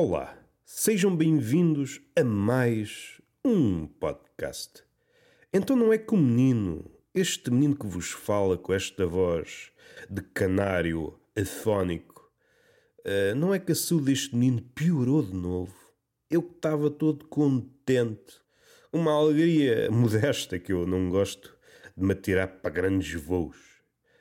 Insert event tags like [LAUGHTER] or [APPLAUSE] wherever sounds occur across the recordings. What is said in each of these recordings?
Olá, sejam bem-vindos a mais um podcast. Então não é que o menino, este menino que vos fala com esta voz de canário afónico, uh, não é que a saúde deste menino piorou de novo? Eu que estava todo contente, uma alegria modesta que eu não gosto de me atirar para grandes voos.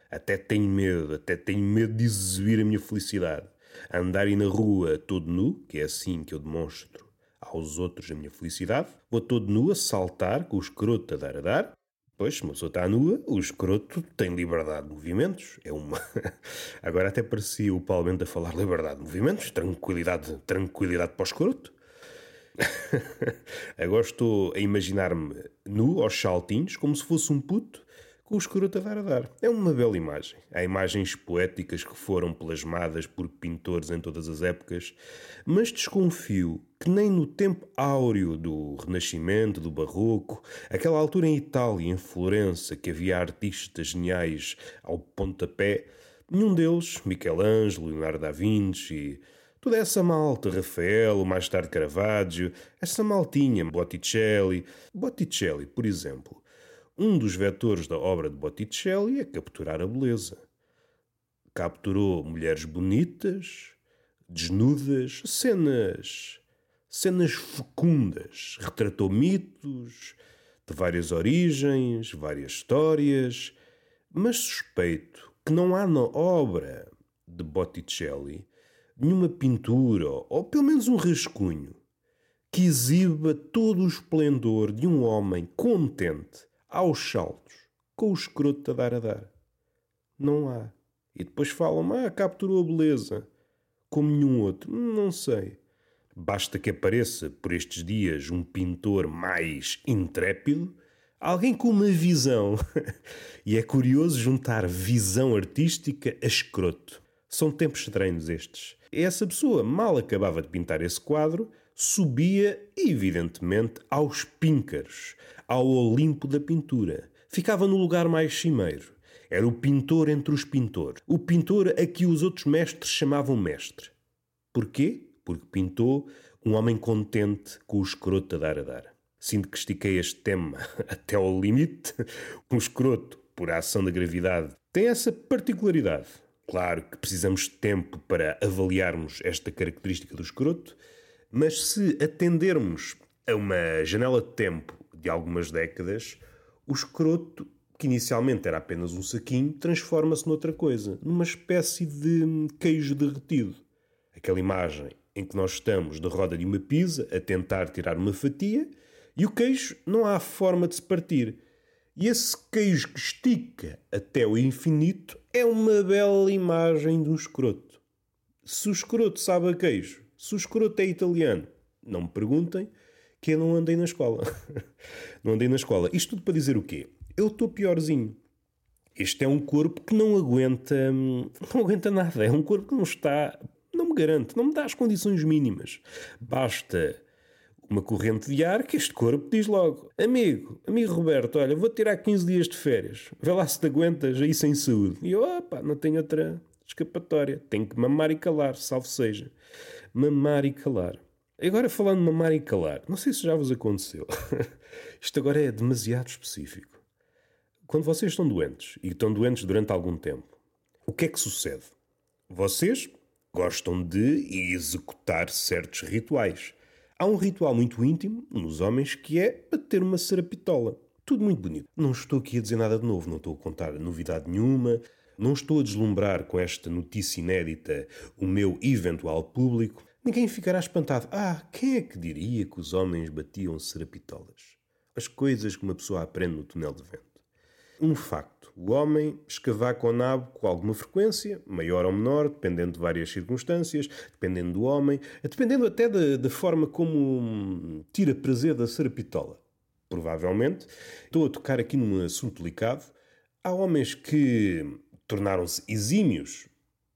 Até tenho medo, até tenho medo de exibir a minha felicidade andarem na rua todo nu, que é assim que eu demonstro aos outros a minha felicidade, vou todo nu a saltar com o escroto a dar a dar. Pois, se uma pessoa está nua, o escroto tem liberdade de movimentos. É uma. [LAUGHS] Agora até parecia o Paulo Bento a falar liberdade de movimentos, tranquilidade, tranquilidade para o escroto. [LAUGHS] Agora estou a imaginar-me nu aos saltinhos, como se fosse um puto, com o escroto a dar a dar. É uma bela imagem. Há imagens poéticas que foram plasmadas por pintores em todas as épocas, mas desconfio que nem no tempo áureo do Renascimento, do Barroco, aquela altura em Itália, em Florença, que havia artistas geniais ao pontapé, nenhum deles, Michelangelo, Leonardo da Vinci, toda essa malta, Rafael, mais tarde Caravaggio, essa maltinha, Botticelli. Botticelli, por exemplo, um dos vetores da obra de Botticelli é capturar a beleza. Capturou mulheres bonitas, desnudas, cenas. cenas fecundas. Retratou mitos de várias origens, várias histórias. Mas suspeito que não há na obra de Botticelli nenhuma pintura, ou pelo menos um rascunho, que exiba todo o esplendor de um homem contente aos saltos, com o escroto a dar a dar. Não há. E depois falam, ah, capturou a beleza. Como nenhum outro. Não sei. Basta que apareça por estes dias um pintor mais intrépido, alguém com uma visão. [LAUGHS] e é curioso juntar visão artística a escroto. São tempos estranhos estes. Essa pessoa mal acabava de pintar esse quadro, subia, evidentemente, aos píncaros, ao Olimpo da pintura. Ficava no lugar mais cimeiro. Era o pintor entre os pintores. O pintor a que os outros mestres chamavam mestre. Porquê? Porque pintou um homem contente com o escroto a dar a dar. Sinto que estiquei este tema [LAUGHS] até ao limite. Um escroto, por ação da gravidade, tem essa particularidade. Claro que precisamos de tempo para avaliarmos esta característica do escroto, mas se atendermos a uma janela de tempo de algumas décadas, o escroto, que inicialmente era apenas um saquinho, transforma-se noutra coisa, numa espécie de queijo derretido. Aquela imagem em que nós estamos de roda de uma pizza a tentar tirar uma fatia e o queijo não há forma de se partir. E esse queijo que estica até o infinito é uma bela imagem do escroto. Se o escroto sabe a queijo, se o escroto é italiano, não me perguntem, que eu não andei na escola. [LAUGHS] não andei na escola. Isto tudo para dizer o quê? Eu estou piorzinho. Este é um corpo que não aguenta. Não aguenta nada. É um corpo que não está. Não me garante, não me dá as condições mínimas. Basta uma corrente de ar que este corpo diz logo: Amigo, amigo Roberto, olha, vou tirar 15 dias de férias. Vê lá se te aguentas aí sem saúde. E eu, opa, não tenho outra escapatória. Tenho que mamar e calar, salvo seja. Mamar e calar. Agora falando de mamar e calar, não sei se já vos aconteceu. [LAUGHS] Isto agora é demasiado específico. Quando vocês estão doentes e estão doentes durante algum tempo, o que é que sucede? Vocês gostam de executar certos rituais. Há um ritual muito íntimo nos homens que é bater uma serapitola. Tudo muito bonito. Não estou aqui a dizer nada de novo, não estou a contar novidade nenhuma, não estou a deslumbrar com esta notícia inédita o meu eventual público. Ninguém ficará espantado. Ah, quem é que diria que os homens batiam serapitolas? As coisas que uma pessoa aprende no túnel de vento. Um facto: o homem escavar com o nabo com alguma frequência, maior ou menor, dependendo de várias circunstâncias, dependendo do homem, dependendo até da, da forma como tira prazer da serapitola. Provavelmente, estou a tocar aqui num assunto delicado. Há homens que tornaram-se exímios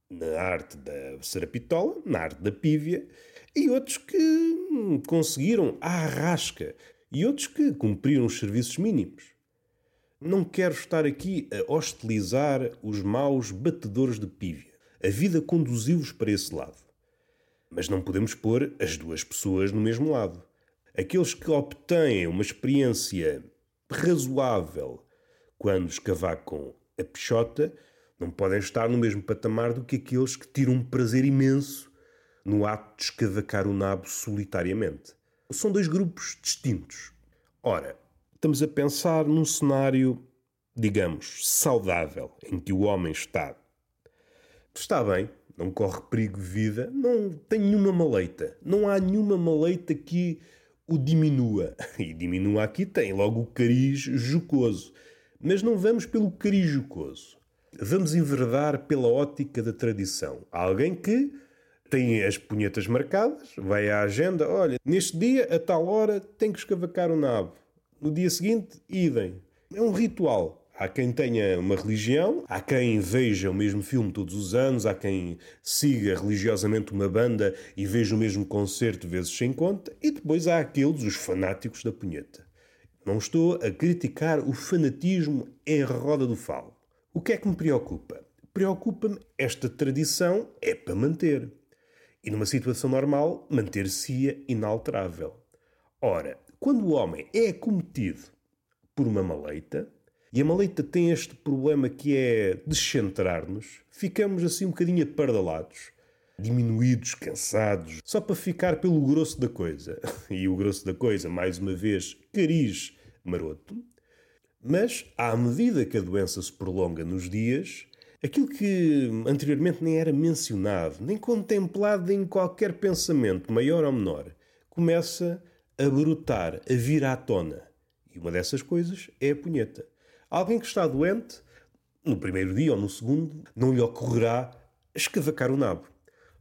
na arte da serapitola, na arte da pívia, e outros que hum, conseguiram a arrasca, e outros que cumpriram os serviços mínimos. Não quero estar aqui a hostilizar os maus batedores de pívia. A vida conduziu-os para esse lado. Mas não podemos pôr as duas pessoas no mesmo lado. Aqueles que obtêm uma experiência razoável quando escavacam a peixota não podem estar no mesmo patamar do que aqueles que tiram um prazer imenso no ato de escavacar o nabo solitariamente. São dois grupos distintos. Ora, estamos a pensar num cenário, digamos, saudável, em que o homem está. Está bem, não corre perigo de vida, não tem nenhuma maleita. Não há nenhuma maleita que o diminua. [LAUGHS] E diminua aqui tem logo o cariz jocoso. Mas não vamos pelo cariz jocoso. Vamos enverdar pela ótica da tradição. Há alguém que tem as punhetas marcadas, vai à agenda, olha, neste dia, a tal hora, tem que escavacar o nabo. No dia seguinte, idem. É um ritual. Há quem tenha uma religião, há quem veja o mesmo filme todos os anos, há quem siga religiosamente uma banda e veja o mesmo concerto vezes sem conta, e depois há aqueles, os fanáticos da punheta. Não estou a criticar o fanatismo em roda do falo. O que é que me preocupa? Preocupa-me esta tradição é para manter. E numa situação normal, manter-se-ia inalterável. Ora, quando o homem é acometido por uma maleita, e a maleita tem este problema que é descentrar-nos, ficamos assim um bocadinho apardalados, diminuídos, cansados, só para ficar pelo grosso da coisa. [LAUGHS] E o grosso da coisa, mais uma vez, cariz maroto, mas, à medida que a doença se prolonga nos dias, aquilo que anteriormente nem era mencionado, nem contemplado em qualquer pensamento, maior ou menor, começa a brotar, a vir à tona. E uma dessas coisas é a punheta. Alguém que está doente, no primeiro dia ou no segundo, não lhe ocorrerá escavacar o nabo.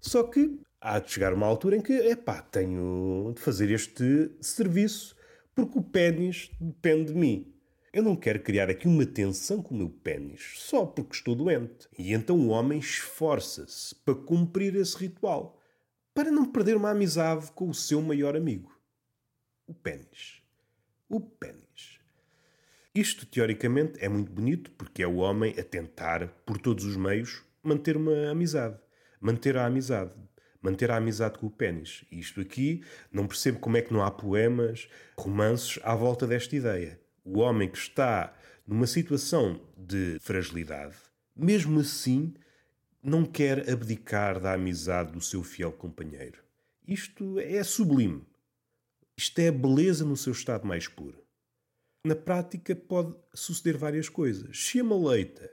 Só que há de chegar uma altura em que, epá, tenho de fazer este serviço porque o pênis depende de mim. Eu não quero criar aqui uma tensão com o meu pênis só porque estou doente. E então o homem esforça-se para cumprir esse ritual, para não perder uma amizade com o seu maior amigo. O pênis. O pênis. Isto, teoricamente, é muito bonito porque é o homem a tentar, por todos os meios, manter uma amizade. Manter a amizade. Manter a amizade com o pênis. Isto aqui, não percebo como é que não há poemas, romances à volta desta ideia o homem que está numa situação de fragilidade, mesmo assim não quer abdicar da amizade do seu fiel companheiro. Isto é sublime. Isto é a beleza no seu estado mais puro. Na prática pode suceder várias coisas. Se a maleita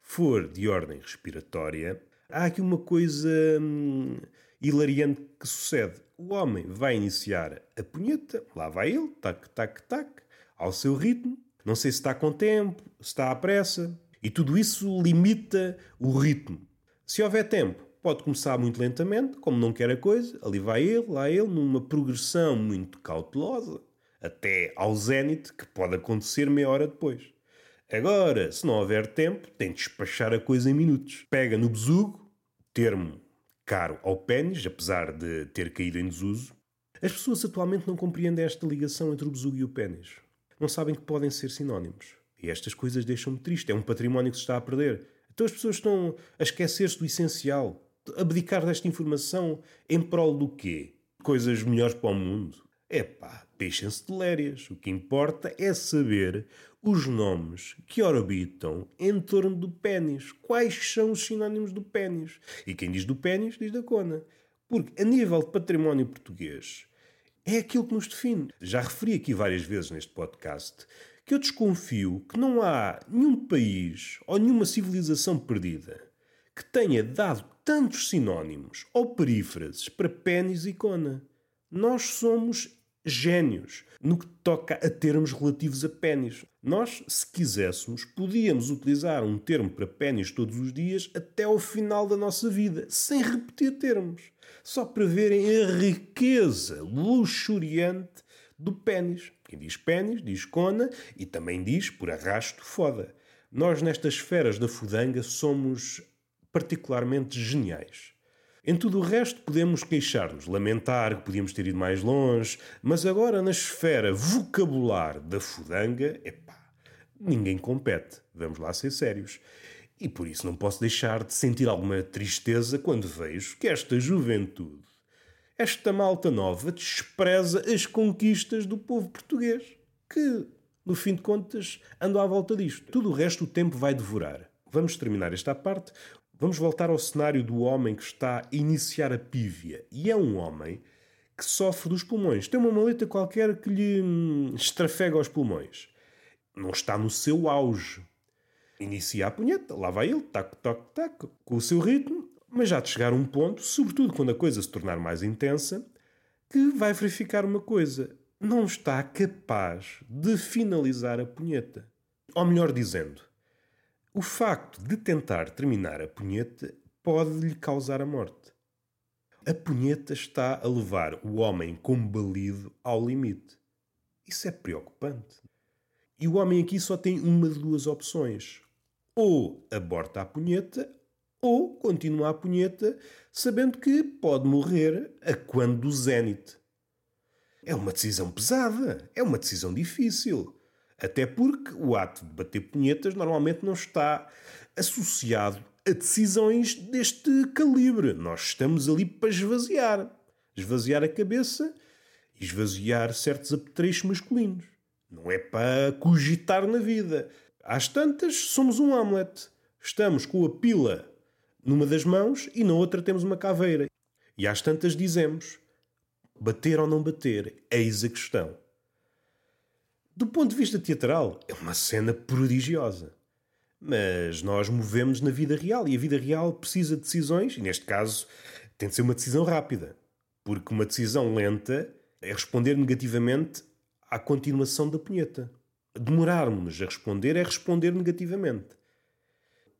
for de ordem respiratória, há aqui uma coisa hum, hilariante que sucede. O homem vai iniciar a punheta, lá vai ele, tac, tac, tac, ao seu ritmo. Não sei se está com tempo, se está à pressa. E tudo isso limita o ritmo. Se houver tempo, pode começar muito lentamente, como não quer a coisa, ali vai ele, lá ele, numa progressão muito cautelosa, até ao zénite, que pode acontecer meia hora depois. Agora, se não houver tempo, tem de despachar a coisa em minutos. Pega no besugo, termo caro ao pênis, apesar de ter caído em desuso. As pessoas atualmente não compreendem esta ligação entre o besugo e o pênis não sabem que podem ser sinónimos. E estas coisas deixam-me triste. É um património que se está a perder. Então as pessoas estão a esquecer-se do essencial, abdicar desta informação em prol do quê? Coisas melhores para o mundo? Epá, deixem-se de lérias. O que importa é saber os nomes que orbitam em torno do pênis. Quais são os sinónimos do pênis? E quem diz do pênis, diz da cona. Porque, a nível de património português, é aquilo que nos define. Já referi aqui várias vezes neste podcast que eu desconfio que não há nenhum país ou nenhuma civilização perdida que tenha dado tantos sinónimos ou perífrases para pênis e cona. Nós somos génios no que toca a termos relativos a pênis. Nós, se quiséssemos, podíamos utilizar um termo para pênis todos os dias até ao final da nossa vida, sem repetir termos, só para verem a riqueza luxuriante do pênis. Quem diz pênis, diz cona e também diz, por arrasto, foda. Nós, nestas esferas da fudanga, somos particularmente geniais. Em tudo o resto podemos queixar-nos, lamentar que podíamos ter ido mais longe, mas agora na esfera vocabular da fudanga, epá, ninguém compete. Vamos lá ser sérios. E por isso não posso deixar de sentir alguma tristeza quando vejo que esta juventude Esta malta nova despreza as conquistas do povo português, que, no fim de contas, andam à volta disto. Tudo o resto o tempo vai devorar. Vamos terminar esta parte. Vamos voltar ao cenário do homem que está a iniciar a pívia. E é um homem que sofre dos pulmões. Tem uma maleta qualquer que lhe hum, estrafega os pulmões. Não está no seu auge. Inicia a punheta, lá vai ele, tac, tac, tac, com o seu ritmo, mas já de chegar a um ponto, sobretudo quando a coisa se tornar mais intensa, que vai verificar uma coisa: não está capaz de finalizar a punheta. Ou melhor dizendo, o facto de tentar terminar a punheta pode lhe causar a morte. A punheta está a levar o homem combalido ao limite. Isso é preocupante. E o homem aqui só tem uma de duas opções. Ou aborta a punheta, ou continua a punheta, sabendo que pode morrer a quando do zénite. É uma decisão pesada, é uma decisão difícil. Até porque o ato de bater punhetas normalmente não está associado a decisões deste calibre. Nós estamos ali para esvaziar. Esvaziar a cabeça e esvaziar certos apetrechos masculinos. Não é para cogitar na vida. Às tantas, somos um Hamlet. Estamos com a pila numa das mãos e na outra temos uma caveira. E às tantas dizemos: bater ou não bater, eis a questão. Do ponto de vista teatral, é uma cena prodigiosa. Mas nós movemos na vida real e a vida real precisa de decisões, e neste caso tem de ser uma decisão rápida. Porque uma decisão lenta é responder negativamente à continuação da punheta. Demorarmos a responder é responder negativamente.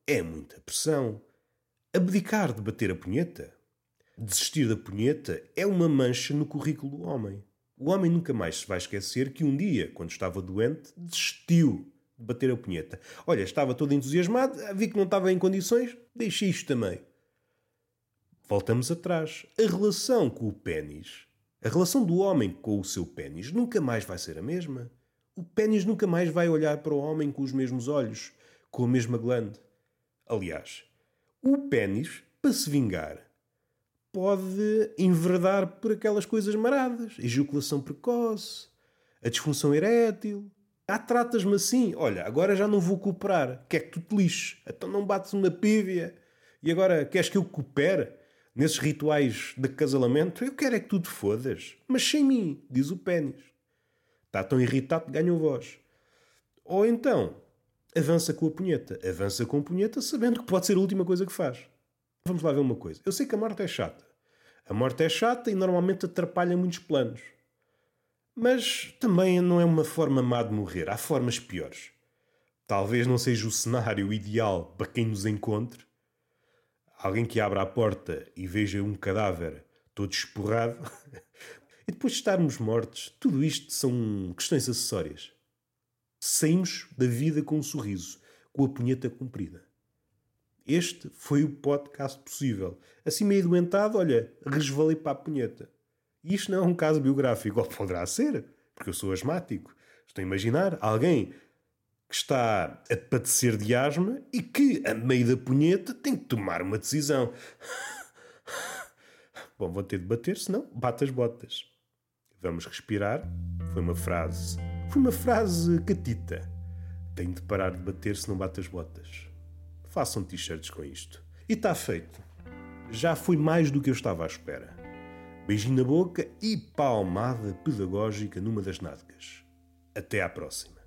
É muita pressão. Abdicar de bater a punheta, desistir da punheta, é uma mancha no currículo do homem. O homem nunca mais se vai esquecer que um dia, quando estava doente, desistiu de bater a punheta. Olha, estava todo entusiasmado, vi que não estava em condições, deixei isto também. Voltamos atrás. A relação com o pênis, a relação do homem com o seu pênis, nunca mais vai ser a mesma. O pênis nunca mais vai olhar para o homem com os mesmos olhos, com a mesma glande. Aliás, o pênis, para se vingar, pode enverdar por aquelas coisas maradas. Ejaculação precoce, a disfunção erétil. Ah, tratas-me assim. Olha, agora já não vou cooperar. Quer que tu te lixes. Então não bates uma pívia. E agora queres que eu coopere nesses rituais de casalamento? Eu quero é que tu te fodas. Mas sem mim, diz o pênis. Está tão irritado que ganha voz. Ou então, avança com a punheta. Avança com a punheta sabendo que pode ser a última coisa que faz. Vamos lá ver uma coisa. Eu sei que a morte é chata. A morte é chata e normalmente atrapalha muitos planos. Mas também não é uma forma má de morrer. Há formas piores. Talvez não seja o cenário ideal para quem nos encontre. Alguém que abra a porta e veja um cadáver todo esporrado. [LAUGHS] e depois de estarmos mortos, tudo isto são questões acessórias. Saímos da vida com um sorriso, com a punheta comprida. Este foi o podcast possível. Assim meio doentado, olha, resvalei para a punheta. E isto não é um caso biográfico, ou poderá ser, porque eu sou asmático. Estou a imaginar alguém que está a padecer de asma e que, a meio da punheta, tem que tomar uma decisão. [LAUGHS] Bom, vou ter de bater, senão bate as botas. Vamos respirar. Foi uma frase. Foi uma frase catita. Tenho de parar de bater se não bate as botas. Façam t-shirts com isto. E está feito. Já foi mais do que eu estava à espera. Beijinho na boca e palmada pedagógica numa das nádegas. Até à próxima.